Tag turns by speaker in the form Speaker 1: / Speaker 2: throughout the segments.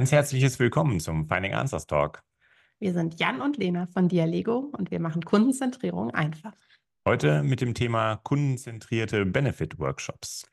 Speaker 1: Ganz herzliches Willkommen zum Finding Answers Talk.
Speaker 2: Wir sind Jan und Lena von Dialego und wir machen Kundenzentrierung einfach.
Speaker 1: Heute mit dem Thema kundenzentrierte Benefit-Workshops.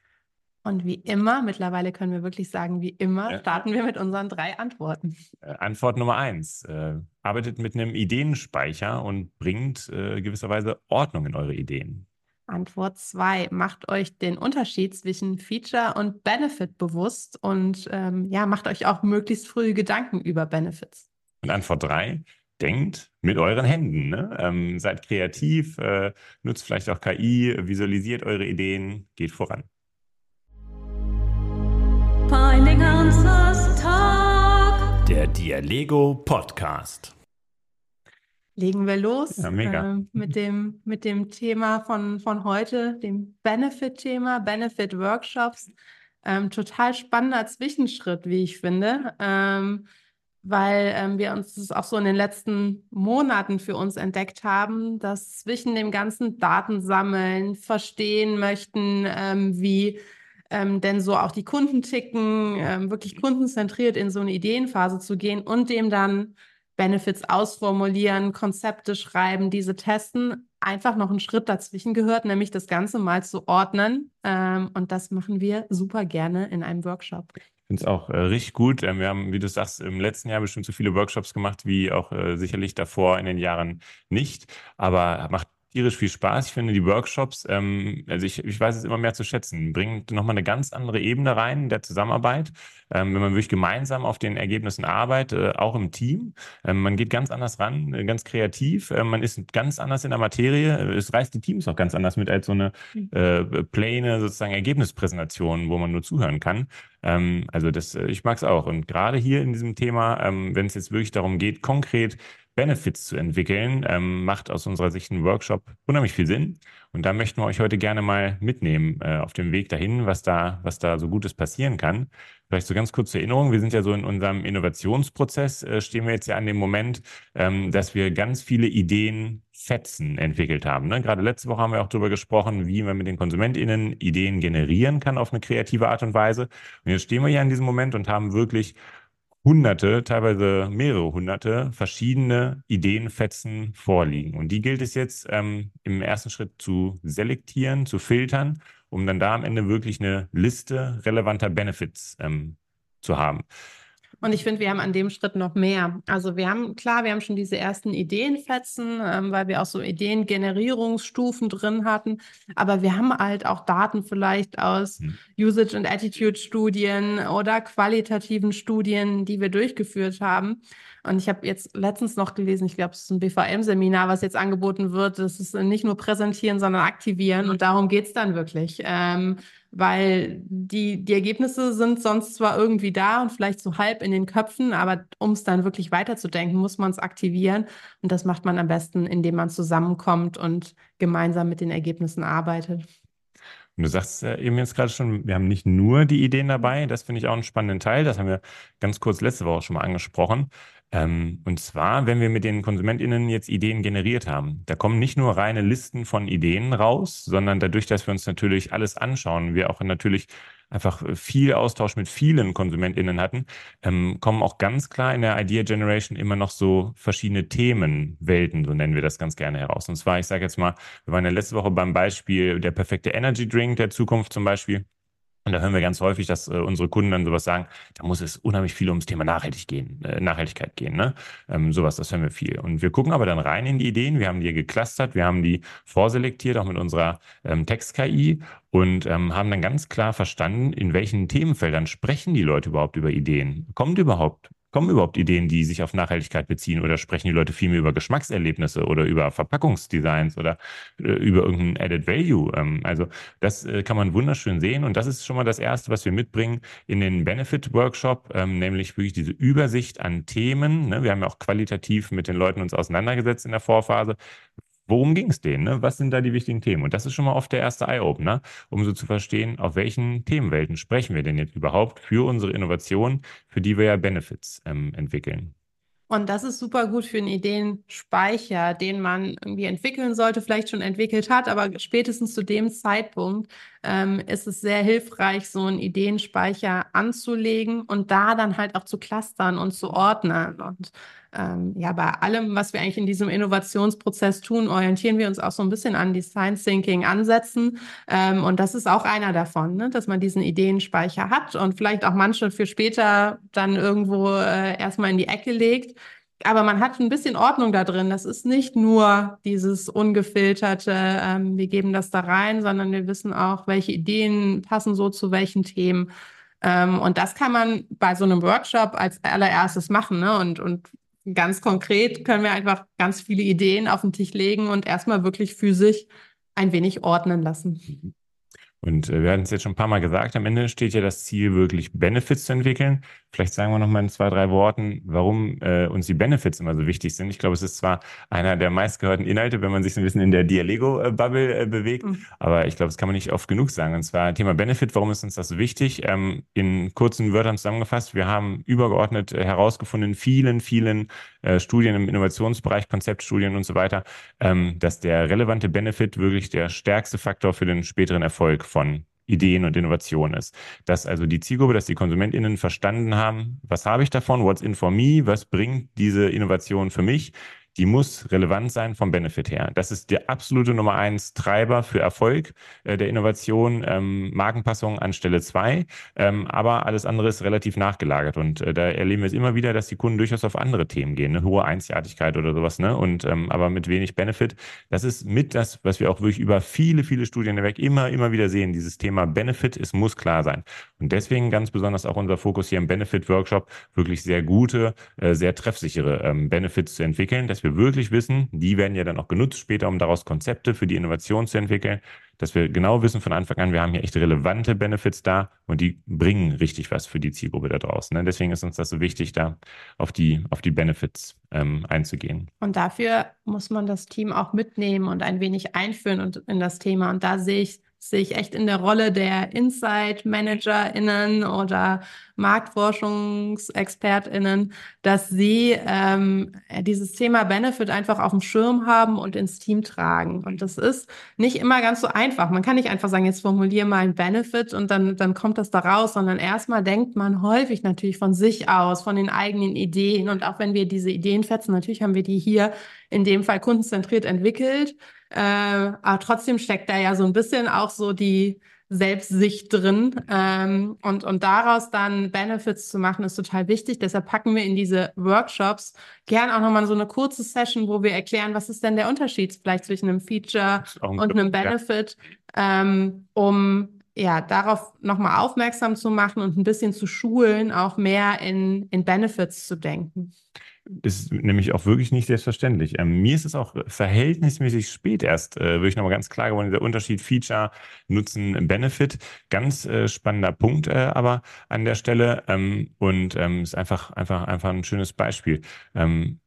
Speaker 2: Und wie immer, mittlerweile können wir wirklich sagen, wie immer, ja. starten wir mit unseren drei Antworten.
Speaker 1: Äh, Antwort Nummer eins. Äh, arbeitet mit einem Ideenspeicher und bringt äh, gewisserweise Ordnung in eure Ideen.
Speaker 2: Antwort 2. Macht euch den Unterschied zwischen Feature und Benefit bewusst und ähm, ja, macht euch auch möglichst früh Gedanken über Benefits.
Speaker 1: Und Antwort 3. Denkt mit euren Händen. Ne? Ähm, seid kreativ, äh, nutzt vielleicht auch KI, visualisiert eure Ideen, geht voran.
Speaker 3: Finding Answers Talk. Der Dialego Podcast
Speaker 2: legen wir los ja, äh, mit, dem, mit dem Thema von, von heute, dem Benefit-Thema, Benefit-Workshops. Ähm, total spannender Zwischenschritt, wie ich finde, ähm, weil ähm, wir uns das auch so in den letzten Monaten für uns entdeckt haben, dass zwischen dem ganzen Datensammeln, verstehen möchten, ähm, wie ähm, denn so auch die Kunden ticken, ähm, wirklich kundenzentriert in so eine Ideenphase zu gehen und dem dann Benefits ausformulieren, Konzepte schreiben, diese testen, einfach noch einen Schritt dazwischen gehört, nämlich das Ganze mal zu ordnen. Ähm, und das machen wir super gerne in einem Workshop.
Speaker 1: Ich finde es auch äh, richtig gut. Ähm, wir haben, wie du sagst, im letzten Jahr bestimmt so viele Workshops gemacht, wie auch äh, sicherlich davor in den Jahren nicht. Aber macht tierisch viel Spaß. Ich finde die Workshops, ähm, also ich, ich weiß es immer mehr zu schätzen, bringt nochmal eine ganz andere Ebene rein der Zusammenarbeit, ähm, wenn man wirklich gemeinsam auf den Ergebnissen arbeitet, äh, auch im Team. Ähm, man geht ganz anders ran, äh, ganz kreativ, äh, man ist ganz anders in der Materie. Es reißt die Teams auch ganz anders mit als so eine mhm. äh, plane sozusagen Ergebnispräsentation, wo man nur zuhören kann. Ähm, also das, äh, ich mag es auch. Und gerade hier in diesem Thema, ähm, wenn es jetzt wirklich darum geht, konkret Benefits zu entwickeln, ähm, macht aus unserer Sicht ein Workshop unheimlich viel Sinn. Und da möchten wir euch heute gerne mal mitnehmen äh, auf dem Weg dahin, was da, was da so Gutes passieren kann. Vielleicht so ganz kurz zur Erinnerung. Wir sind ja so in unserem Innovationsprozess, äh, stehen wir jetzt ja an dem Moment, ähm, dass wir ganz viele Ideen Fetzen entwickelt haben. Ne? Gerade letzte Woche haben wir auch darüber gesprochen, wie man mit den KonsumentInnen Ideen generieren kann auf eine kreative Art und Weise. Und jetzt stehen wir hier in diesem Moment und haben wirklich hunderte, teilweise mehrere hunderte verschiedene Ideenfetzen vorliegen. Und die gilt es jetzt ähm, im ersten Schritt zu selektieren, zu filtern, um dann da am Ende wirklich eine Liste relevanter Benefits ähm, zu haben.
Speaker 2: Und ich finde, wir haben an dem Schritt noch mehr. Also wir haben, klar, wir haben schon diese ersten Ideenfetzen, ähm, weil wir auch so Ideengenerierungsstufen drin hatten. Aber wir haben halt auch Daten vielleicht aus hm. Usage- and Attitude-Studien oder qualitativen Studien, die wir durchgeführt haben. Und ich habe jetzt letztens noch gelesen, ich glaube, es ist ein BVM-Seminar, was jetzt angeboten wird. Das ist nicht nur präsentieren, sondern aktivieren. Und darum geht es dann wirklich. Ähm, weil die, die Ergebnisse sind sonst zwar irgendwie da und vielleicht so halb in den Köpfen, aber um es dann wirklich weiterzudenken, muss man es aktivieren. Und das macht man am besten, indem man zusammenkommt und gemeinsam mit den Ergebnissen arbeitet.
Speaker 1: Und du sagst äh, eben jetzt gerade schon, wir haben nicht nur die Ideen dabei. Das finde ich auch einen spannenden Teil. Das haben wir ganz kurz letzte Woche schon mal angesprochen. Ähm, und zwar, wenn wir mit den KonsumentInnen jetzt Ideen generiert haben, da kommen nicht nur reine Listen von Ideen raus, sondern dadurch, dass wir uns natürlich alles anschauen, wir auch natürlich einfach viel Austausch mit vielen KonsumentInnen hatten, ähm, kommen auch ganz klar in der Idea Generation immer noch so verschiedene Themenwelten, so nennen wir das ganz gerne heraus. Und zwar, ich sage jetzt mal, wir waren ja letzte Woche beim Beispiel der perfekte Energy Drink der Zukunft zum Beispiel. Und da hören wir ganz häufig, dass äh, unsere Kunden dann sowas sagen, da muss es unheimlich viel ums Thema Nachhaltig gehen, äh, Nachhaltigkeit gehen. Ne? Ähm, sowas, das hören wir viel. Und wir gucken aber dann rein in die Ideen. Wir haben die geclustert, wir haben die vorselektiert, auch mit unserer ähm, Text-KI und ähm, haben dann ganz klar verstanden, in welchen Themenfeldern sprechen die Leute überhaupt über Ideen. Kommt überhaupt Kommen überhaupt Ideen, die sich auf Nachhaltigkeit beziehen oder sprechen die Leute vielmehr über Geschmackserlebnisse oder über Verpackungsdesigns oder äh, über irgendein Added Value? Ähm, also das äh, kann man wunderschön sehen und das ist schon mal das Erste, was wir mitbringen in den Benefit-Workshop, ähm, nämlich wirklich diese Übersicht an Themen. Ne? Wir haben ja auch qualitativ mit den Leuten uns auseinandergesetzt in der Vorphase worum ging es denen? Ne? Was sind da die wichtigen Themen? Und das ist schon mal oft der erste Eye-Opener, um so zu verstehen, auf welchen Themenwelten sprechen wir denn jetzt überhaupt für unsere Innovation, für die wir ja Benefits ähm, entwickeln.
Speaker 2: Und das ist super gut für einen Ideenspeicher, den man irgendwie entwickeln sollte, vielleicht schon entwickelt hat, aber spätestens zu dem Zeitpunkt ähm, ist es sehr hilfreich, so einen Ideenspeicher anzulegen und da dann halt auch zu clustern und zu ordnen. Und ähm, ja, bei allem, was wir eigentlich in diesem Innovationsprozess tun, orientieren wir uns auch so ein bisschen an Design Thinking Ansätzen. Ähm, und das ist auch einer davon, ne? dass man diesen Ideenspeicher hat und vielleicht auch manche für später dann irgendwo äh, erstmal in die Ecke legt. Aber man hat ein bisschen Ordnung da drin. Das ist nicht nur dieses ungefilterte, ähm, wir geben das da rein, sondern wir wissen auch, welche Ideen passen so zu welchen Themen. Ähm, und das kann man bei so einem Workshop als allererstes machen. Ne? Und, und ganz konkret können wir einfach ganz viele Ideen auf den Tisch legen und erstmal wirklich physisch ein wenig ordnen lassen.
Speaker 1: Und äh, wir hatten es jetzt schon ein paar Mal gesagt, am Ende steht ja das Ziel, wirklich Benefits zu entwickeln. Vielleicht sagen wir noch mal in zwei, drei Worten, warum äh, uns die Benefits immer so wichtig sind. Ich glaube, es ist zwar einer der meistgehörten Inhalte, wenn man sich so ein bisschen in der Dialego-Bubble äh, bewegt, mhm. aber ich glaube, das kann man nicht oft genug sagen. Und zwar Thema Benefit, warum ist uns das so wichtig? Ähm, in kurzen Wörtern zusammengefasst, wir haben übergeordnet äh, herausgefunden in vielen, vielen äh, Studien im Innovationsbereich, Konzeptstudien und so weiter, ähm, dass der relevante Benefit wirklich der stärkste Faktor für den späteren Erfolg von Ideen und Innovation ist. Dass also die Zielgruppe, dass die KonsumentInnen verstanden haben, was habe ich davon, what's in for me, was bringt diese Innovation für mich, die muss relevant sein vom Benefit her. Das ist der absolute Nummer eins Treiber für Erfolg äh, der Innovation, ähm, Markenpassung an Stelle zwei. Ähm, aber alles andere ist relativ nachgelagert. Und äh, da erleben wir es immer wieder, dass die Kunden durchaus auf andere Themen gehen, eine hohe Einzigartigkeit oder sowas, ne? Und ähm, aber mit wenig Benefit. Das ist mit das, was wir auch wirklich über viele, viele Studien hinweg immer, immer wieder sehen. Dieses Thema Benefit, es muss klar sein. Und deswegen ganz besonders auch unser Fokus hier im Benefit-Workshop, wirklich sehr gute, äh, sehr treffsichere ähm, Benefits zu entwickeln, dass wir wir wirklich wissen, die werden ja dann auch genutzt später, um daraus Konzepte für die Innovation zu entwickeln, dass wir genau wissen von Anfang an, wir haben hier echt relevante Benefits da und die bringen richtig was für die Zielgruppe da draußen. Ne? Deswegen ist uns das so wichtig, da auf die, auf die Benefits ähm, einzugehen.
Speaker 2: Und dafür muss man das Team auch mitnehmen und ein wenig einführen und in das Thema. Und da sehe ich sehe ich echt in der Rolle der Insight-ManagerInnen oder MarktforschungsexpertInnen, dass sie ähm, dieses Thema Benefit einfach auf dem Schirm haben und ins Team tragen. Und das ist nicht immer ganz so einfach. Man kann nicht einfach sagen, jetzt formuliere mal ein Benefit und dann, dann kommt das da raus, sondern erstmal denkt man häufig natürlich von sich aus, von den eigenen Ideen. Und auch wenn wir diese Ideen fetzen, natürlich haben wir die hier in dem Fall kundenzentriert entwickelt. Äh, aber trotzdem steckt da ja so ein bisschen auch so die Selbstsicht drin. Ähm, und, und daraus dann Benefits zu machen, ist total wichtig. Deshalb packen wir in diese Workshops gern auch nochmal so eine kurze Session, wo wir erklären, was ist denn der Unterschied vielleicht zwischen einem Feature ein und einem Benefit, ja. ähm, um ja, darauf nochmal aufmerksam zu machen und ein bisschen zu schulen, auch mehr in, in Benefits zu denken
Speaker 1: ist nämlich auch wirklich nicht selbstverständlich. Ähm, mir ist es auch verhältnismäßig spät erst, äh, wirklich nochmal ganz klar geworden, der Unterschied Feature, Nutzen, Benefit. Ganz äh, spannender Punkt äh, aber an der Stelle ähm, und ähm, ist einfach, einfach, einfach ein schönes Beispiel. Ähm,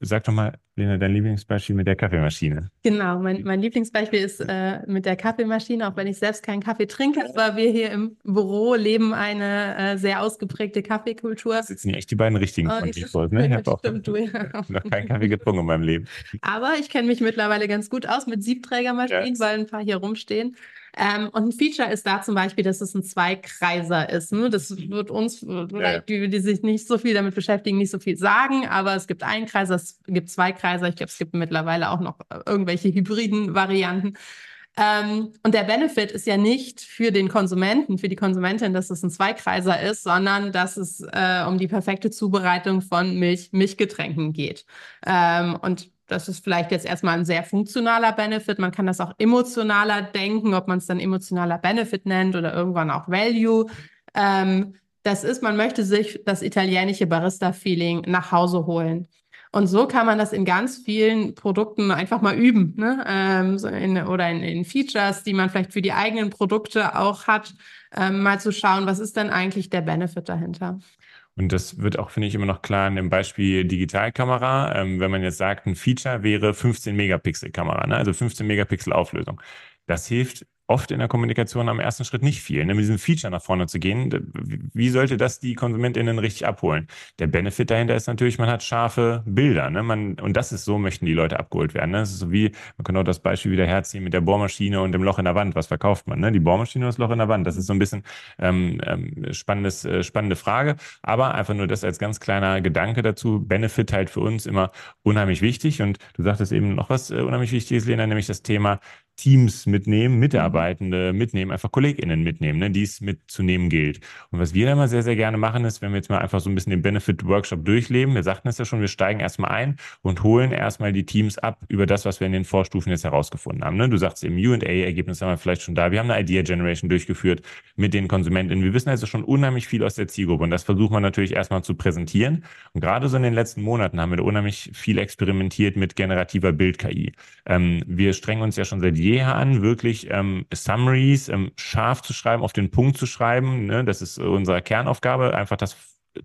Speaker 1: sag doch mal, Lena, dein Lieblingsbeispiel mit der Kaffeemaschine.
Speaker 2: Genau, mein, mein Lieblingsbeispiel ist äh, mit der Kaffeemaschine, auch wenn ich selbst keinen Kaffee trinke, aber wir hier im Büro leben eine äh, sehr ausgeprägte Kaffeekultur. Das
Speaker 1: sitzen ja echt die beiden richtigen oh, von Default, ne? Ich habe auch stimmt, du, ja. noch keinen Kaffee getrunken in meinem Leben.
Speaker 2: Aber ich kenne mich mittlerweile ganz gut aus mit Siebträgermaschinen, yes. weil ein paar hier rumstehen. Ähm, und ein Feature ist da zum Beispiel, dass es ein Zweikreiser ist. Ne? Das wird uns, ja. die, die sich nicht so viel damit beschäftigen, nicht so viel sagen, aber es gibt einen Kreiser, es gibt zwei Kreiser. Ich glaube, es gibt mittlerweile auch noch irgendwelche hybriden Varianten. Ähm, und der Benefit ist ja nicht für den Konsumenten, für die Konsumentin, dass es ein Zweikreiser ist, sondern dass es äh, um die perfekte Zubereitung von Milch, Milchgetränken geht. Ähm, und das ist vielleicht jetzt erstmal ein sehr funktionaler Benefit. Man kann das auch emotionaler denken, ob man es dann emotionaler Benefit nennt oder irgendwann auch Value. Ähm, das ist, man möchte sich das italienische Barista-Feeling nach Hause holen. Und so kann man das in ganz vielen Produkten einfach mal üben, ne? Ähm, so in, oder in, in, Features, die man vielleicht für die eigenen Produkte auch hat, ähm, mal zu schauen, was ist denn eigentlich der Benefit dahinter.
Speaker 1: Und das wird auch, finde ich, immer noch klar in dem Beispiel Digitalkamera. Ähm, wenn man jetzt sagt, ein Feature wäre 15 Megapixel Kamera, ne? also 15 Megapixel Auflösung. Das hilft oft in der Kommunikation am ersten Schritt nicht viel. Ne? Mit diesem Feature nach vorne zu gehen, wie sollte das die KonsumentInnen richtig abholen? Der Benefit dahinter ist natürlich, man hat scharfe Bilder. Ne? Man, und das ist so, möchten die Leute abgeholt werden. Ne? Das ist so wie, man kann auch das Beispiel wieder herziehen mit der Bohrmaschine und dem Loch in der Wand. Was verkauft man? Ne? Die Bohrmaschine und das Loch in der Wand. Das ist so ein bisschen ähm, ähm, spannendes, äh, spannende Frage. Aber einfach nur das als ganz kleiner Gedanke dazu. Benefit halt für uns immer unheimlich wichtig. Und du sagtest eben noch was äh, unheimlich Wichtiges, Lena, nämlich das Thema Teams mitnehmen, Mitarbeitende mitnehmen, einfach KollegInnen mitnehmen, ne, die es mitzunehmen gilt. Und was wir immer sehr, sehr gerne machen, ist, wenn wir jetzt mal einfach so ein bisschen den Benefit-Workshop durchleben, wir sagten es ja schon, wir steigen erstmal ein und holen erstmal die Teams ab über das, was wir in den Vorstufen jetzt herausgefunden haben. Ne? Du sagst im UA-Ergebnis haben wir vielleicht schon da. Wir haben eine Idea Generation durchgeführt mit den KonsumentInnen. Wir wissen also schon unheimlich viel aus der Zielgruppe und das versuchen wir natürlich erstmal zu präsentieren. Und gerade so in den letzten Monaten haben wir da unheimlich viel experimentiert mit generativer Bild-KI. Ähm, wir strengen uns ja schon seit jeher an, wirklich ähm, Summaries ähm, scharf zu schreiben, auf den Punkt zu schreiben. Ne? Das ist unsere Kernaufgabe, einfach das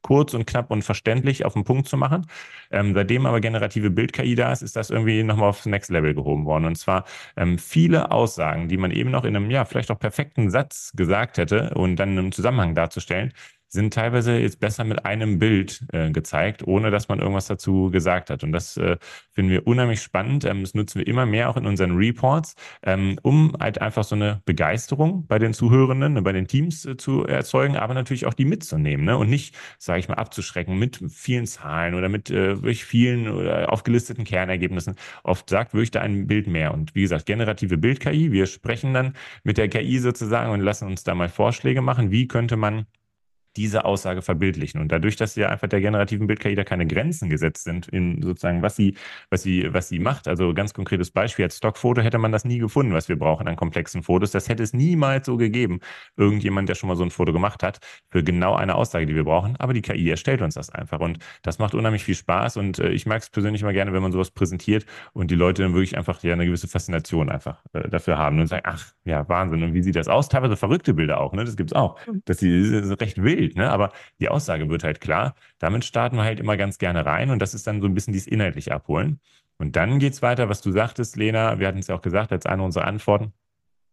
Speaker 1: kurz und knapp und verständlich auf den Punkt zu machen. Ähm, seitdem aber generative Bild-KI da ist, ist das irgendwie nochmal aufs Next Level gehoben worden. Und zwar ähm, viele Aussagen, die man eben noch in einem, ja, vielleicht auch perfekten Satz gesagt hätte und dann im Zusammenhang darzustellen, sind teilweise jetzt besser mit einem Bild äh, gezeigt, ohne dass man irgendwas dazu gesagt hat. Und das äh, finden wir unheimlich spannend. Ähm, das nutzen wir immer mehr auch in unseren Reports, ähm, um halt einfach so eine Begeisterung bei den Zuhörenden, bei den Teams äh, zu erzeugen, aber natürlich auch die mitzunehmen ne? und nicht, sage ich mal, abzuschrecken mit vielen Zahlen oder mit äh, wirklich vielen oder aufgelisteten Kernergebnissen. Oft sagt wirklich da ein Bild mehr. Und wie gesagt, generative Bild-KI, wir sprechen dann mit der KI sozusagen und lassen uns da mal Vorschläge machen, wie könnte man diese Aussage verbildlichen. Und dadurch, dass ja einfach der generativen Bild-KI da keine Grenzen gesetzt sind in sozusagen, was sie, was sie, was sie macht. Also ganz konkretes Beispiel, als Stockfoto hätte man das nie gefunden, was wir brauchen an komplexen Fotos. Das hätte es niemals so gegeben. Irgendjemand, der schon mal so ein Foto gemacht hat, für genau eine Aussage, die wir brauchen. Aber die KI erstellt uns das einfach. Und das macht unheimlich viel Spaß. Und äh, ich mag es persönlich immer gerne, wenn man sowas präsentiert und die Leute dann wirklich einfach ja eine gewisse Faszination einfach äh, dafür haben und sagen, ach, ja, Wahnsinn. Und wie sieht das aus? Teilweise verrückte Bilder auch, ne? Das gibt's auch. Mhm. Dass sie recht wild Bild, ne? aber die Aussage wird halt klar. Damit starten wir halt immer ganz gerne rein und das ist dann so ein bisschen dieses inhaltlich abholen. Und dann geht es weiter, was du sagtest, Lena, wir hatten es ja auch gesagt als eine unserer Antworten,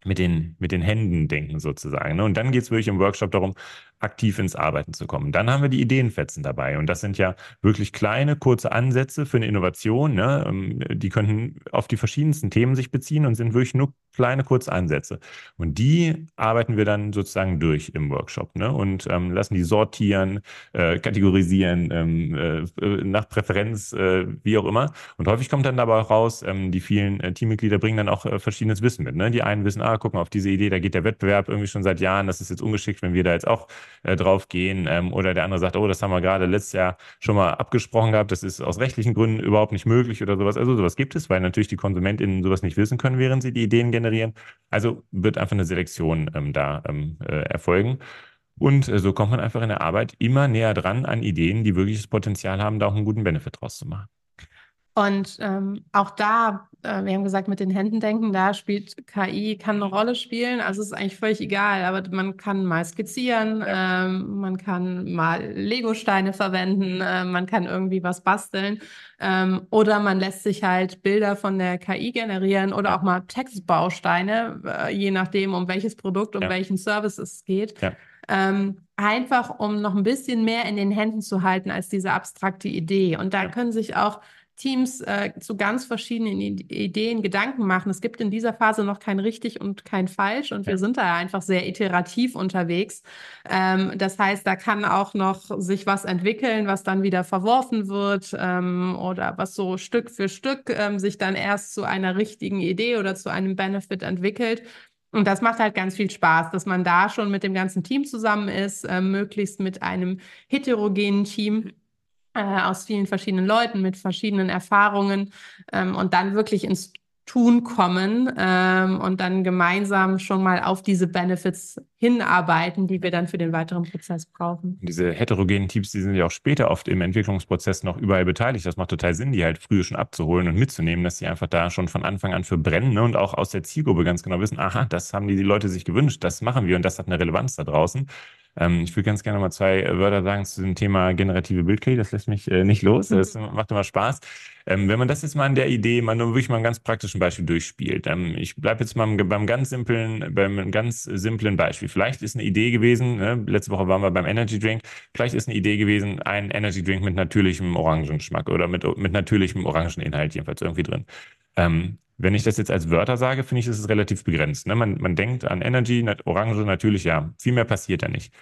Speaker 1: mit den, mit den Händen denken sozusagen. Ne? Und dann geht es wirklich im Workshop darum, aktiv ins Arbeiten zu kommen. Dann haben wir die Ideenfetzen dabei. Und das sind ja wirklich kleine, kurze Ansätze für eine Innovation. Ne? Ähm, die könnten auf die verschiedensten Themen sich beziehen und sind wirklich nur kleine, kurze Ansätze. Und die arbeiten wir dann sozusagen durch im Workshop ne? und ähm, lassen die sortieren, äh, kategorisieren, ähm, äh, nach Präferenz, äh, wie auch immer. Und häufig kommt dann dabei auch raus, ähm, die vielen äh, Teammitglieder bringen dann auch äh, verschiedenes Wissen mit. Ne? Die einen wissen, ah, guck mal, auf diese Idee, da geht der Wettbewerb irgendwie schon seit Jahren, das ist jetzt ungeschickt, wenn wir da jetzt auch äh, drauf gehen. Ähm, oder der andere sagt, oh, das haben wir gerade letztes Jahr schon mal abgesprochen gehabt, das ist aus rechtlichen Gründen überhaupt nicht möglich oder sowas. Also sowas gibt es, weil natürlich die KonsumentInnen sowas nicht wissen können, während sie die Ideen generieren. Also wird einfach eine Selektion ähm, da ähm, äh, erfolgen. Und äh, so kommt man einfach in der Arbeit immer näher dran an Ideen, die wirklich das Potenzial haben, da auch einen guten Benefit draus zu machen.
Speaker 2: Und ähm, auch da, äh, wir haben gesagt, mit den Händen denken, da spielt KI, kann eine Rolle spielen. Also es ist eigentlich völlig egal, aber man kann mal skizzieren, ja. ähm, man kann mal Lego-Steine verwenden, äh, man kann irgendwie was basteln. Ähm, oder man lässt sich halt Bilder von der KI generieren oder ja. auch mal Textbausteine, äh, je nachdem, um welches Produkt, um ja. welchen Service es geht. Ähm, einfach um noch ein bisschen mehr in den Händen zu halten als diese abstrakte Idee. Und da können sich auch Teams äh, zu ganz verschiedenen Ideen Gedanken machen. Es gibt in dieser Phase noch kein richtig und kein falsch und ja. wir sind da einfach sehr iterativ unterwegs. Ähm, das heißt, da kann auch noch sich was entwickeln, was dann wieder verworfen wird ähm, oder was so Stück für Stück ähm, sich dann erst zu einer richtigen Idee oder zu einem Benefit entwickelt. Und das macht halt ganz viel Spaß, dass man da schon mit dem ganzen Team zusammen ist, äh, möglichst mit einem heterogenen Team äh, aus vielen verschiedenen Leuten mit verschiedenen Erfahrungen ähm, und dann wirklich ins Tun kommen ähm, und dann gemeinsam schon mal auf diese Benefits hinarbeiten, die wir dann für den weiteren Prozess brauchen.
Speaker 1: Diese heterogenen Teams, die sind ja auch später oft im Entwicklungsprozess noch überall beteiligt. Das macht total Sinn, die halt früher schon abzuholen und mitzunehmen, dass sie einfach da schon von Anfang an für brennen ne? und auch aus der Zielgruppe ganz genau wissen, aha, das haben die, die Leute sich gewünscht, das machen wir und das hat eine Relevanz da draußen. Ähm, ich will ganz gerne mal zwei Wörter sagen zu dem Thema generative Bild-KI. Das lässt mich äh, nicht los. Das macht immer Spaß. Ähm, wenn man das jetzt mal an der Idee, man nur wirklich mal ein ganz praktischen Beispiel durchspielt. Ähm, ich bleibe jetzt mal beim ganz simplen, beim ganz simplen Beispiel. Vielleicht ist eine Idee gewesen, ne? letzte Woche waren wir beim Energy Drink, vielleicht ist eine Idee gewesen, ein Energy Drink mit natürlichem Orangengeschmack oder mit, mit natürlichem Orangeninhalt jedenfalls irgendwie drin. Ähm, wenn ich das jetzt als Wörter sage, finde ich, ist es relativ begrenzt. Ne? Man, man denkt an Energy, Orange, natürlich, ja, viel mehr passiert da nicht.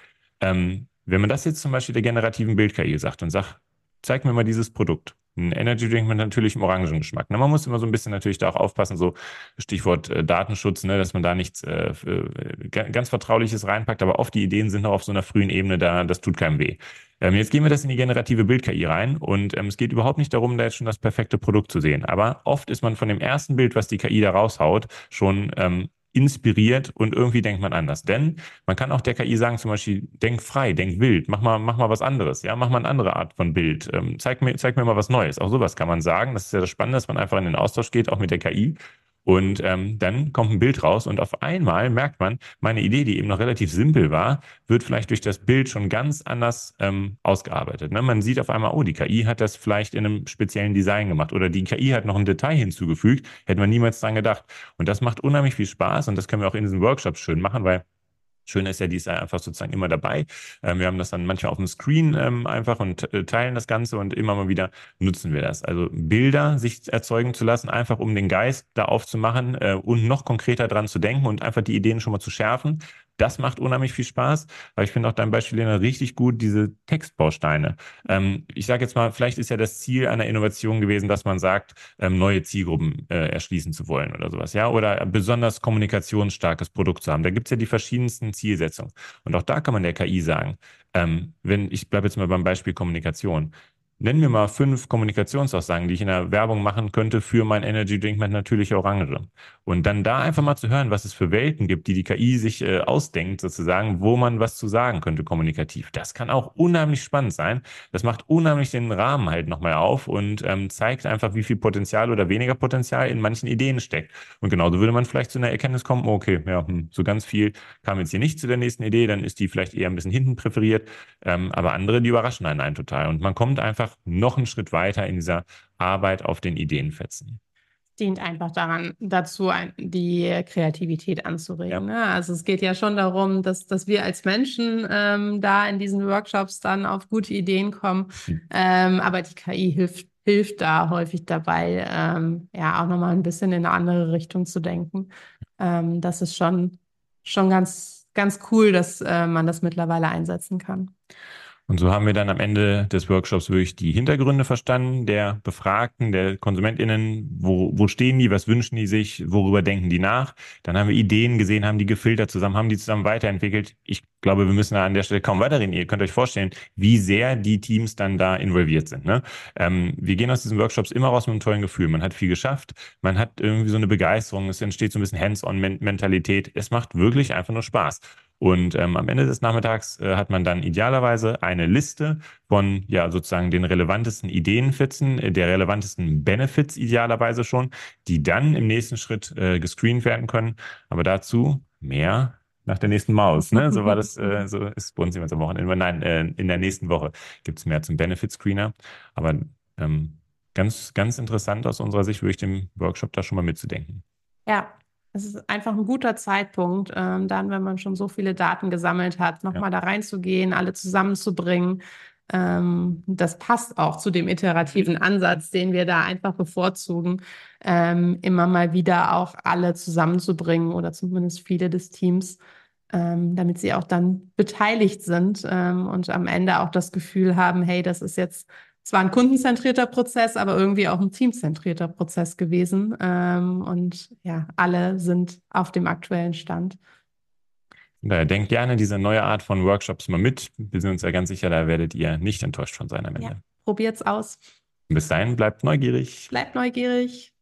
Speaker 1: Ähm, wenn man das jetzt zum Beispiel der generativen Bild-KI sagt und sagt, zeig mir mal dieses Produkt, ein Energy Drink mit natürlichem Orangengeschmack. Ne? Man muss immer so ein bisschen natürlich da auch aufpassen, so Stichwort äh, Datenschutz, ne? dass man da nichts äh, äh, ganz Vertrauliches reinpackt, aber oft die Ideen sind noch auf so einer frühen Ebene, da das tut keinem weh. Ähm, jetzt gehen wir das in die generative Bild-KI rein und ähm, es geht überhaupt nicht darum, da jetzt schon das perfekte Produkt zu sehen. Aber oft ist man von dem ersten Bild, was die KI da raushaut, schon ähm, inspiriert und irgendwie denkt man anders. Denn man kann auch der KI sagen, zum Beispiel, denk frei, denk wild, mach mal, mach mal was anderes, ja, mach mal eine andere Art von Bild, ähm, zeig mir, zeig mir mal was Neues. Auch sowas kann man sagen. Das ist ja das Spannende, dass man einfach in den Austausch geht, auch mit der KI und ähm, dann kommt ein Bild raus und auf einmal merkt man, meine Idee, die eben noch relativ simpel war, wird vielleicht durch das Bild schon ganz anders ähm, ausgearbeitet. Ne? Man sieht auf einmal, oh, die KI hat das vielleicht in einem speziellen Design gemacht oder die KI hat noch ein Detail hinzugefügt, hätte man niemals dran gedacht. Und das macht unheimlich viel Spaß und das können wir auch in diesen Workshops schön machen, weil Schön ist ja, die ist einfach sozusagen immer dabei. Ähm, wir haben das dann manchmal auf dem Screen ähm, einfach und äh, teilen das Ganze und immer mal wieder nutzen wir das. Also Bilder sich erzeugen zu lassen, einfach um den Geist da aufzumachen äh, und noch konkreter dran zu denken und einfach die Ideen schon mal zu schärfen. Das macht unheimlich viel Spaß, weil ich finde auch dein Beispiel, Lena, richtig gut, diese Textbausteine. Ähm, ich sage jetzt mal, vielleicht ist ja das Ziel einer Innovation gewesen, dass man sagt, ähm, neue Zielgruppen äh, erschließen zu wollen oder sowas, ja, oder besonders kommunikationsstarkes Produkt zu haben. Da gibt es ja die verschiedensten Zielsetzungen. Und auch da kann man der KI sagen, ähm, wenn, ich bleibe jetzt mal beim Beispiel Kommunikation, Nennen wir mal fünf Kommunikationsaussagen, die ich in der Werbung machen könnte für mein Energy Drink mit natürlicher Orange. Und dann da einfach mal zu hören, was es für Welten gibt, die die KI sich äh, ausdenkt, sozusagen, wo man was zu sagen könnte kommunikativ. Das kann auch unheimlich spannend sein. Das macht unheimlich den Rahmen halt nochmal auf und ähm, zeigt einfach, wie viel Potenzial oder weniger Potenzial in manchen Ideen steckt. Und genauso würde man vielleicht zu einer Erkenntnis kommen, okay, ja, hm, so ganz viel kam jetzt hier nicht zu der nächsten Idee, dann ist die vielleicht eher ein bisschen hinten präferiert. Ähm, aber andere, die überraschen einen, einen total. Und man kommt einfach einfach noch einen Schritt weiter in dieser Arbeit auf den Ideenfetzen
Speaker 2: dient einfach daran, dazu die Kreativität anzuregen. Ja. Ne? Also es geht ja schon darum, dass, dass wir als Menschen ähm, da in diesen Workshops dann auf gute Ideen kommen. Mhm. Ähm, aber die KI hilft, hilft da häufig dabei, ähm, ja auch nochmal ein bisschen in eine andere Richtung zu denken. Ähm, das ist schon, schon ganz, ganz cool, dass äh, man das mittlerweile einsetzen kann.
Speaker 1: Und so haben wir dann am Ende des Workshops wirklich die Hintergründe verstanden, der Befragten, der KonsumentInnen, wo, wo stehen die, was wünschen die sich, worüber denken die nach. Dann haben wir Ideen gesehen, haben die gefiltert zusammen, haben die zusammen weiterentwickelt. Ich glaube, wir müssen da an der Stelle kaum weiterreden. Ihr könnt euch vorstellen, wie sehr die Teams dann da involviert sind. Ne? Ähm, wir gehen aus diesen Workshops immer raus mit einem tollen Gefühl. Man hat viel geschafft, man hat irgendwie so eine Begeisterung, es entsteht so ein bisschen Hands-on-Mentalität. Es macht wirklich einfach nur Spaß. Und ähm, am Ende des Nachmittags äh, hat man dann idealerweise eine Liste von ja sozusagen den relevantesten Ideenfitzen, äh, der relevantesten Benefits idealerweise schon, die dann im nächsten Schritt äh, gescreent werden können. Aber dazu mehr nach der nächsten Maus. Ne? So war das, äh, so ist bei uns jemand am Wochenende. Nein, äh, in der nächsten Woche gibt es mehr zum Benefit Screener. Aber ähm, ganz, ganz interessant aus unserer Sicht, würde ich dem Workshop da schon mal mitzudenken.
Speaker 2: Ja, es ist einfach ein guter Zeitpunkt, ähm, dann, wenn man schon so viele Daten gesammelt hat, nochmal ja. da reinzugehen, alle zusammenzubringen. Ähm, das passt auch zu dem iterativen Ansatz, den wir da einfach bevorzugen, ähm, immer mal wieder auch alle zusammenzubringen oder zumindest viele des Teams, ähm, damit sie auch dann beteiligt sind ähm, und am Ende auch das Gefühl haben, hey, das ist jetzt zwar ein kundenzentrierter Prozess, aber irgendwie auch ein teamzentrierter Prozess gewesen. Ähm, und ja, alle sind auf dem aktuellen Stand.
Speaker 1: Daher denkt gerne diese neue Art von Workshops mal mit. Wir sind uns ja ganz sicher, da werdet ihr nicht enttäuscht von sein am Ende. Ja,
Speaker 2: probiert's aus.
Speaker 1: Bis dahin, bleibt neugierig.
Speaker 2: Bleibt neugierig.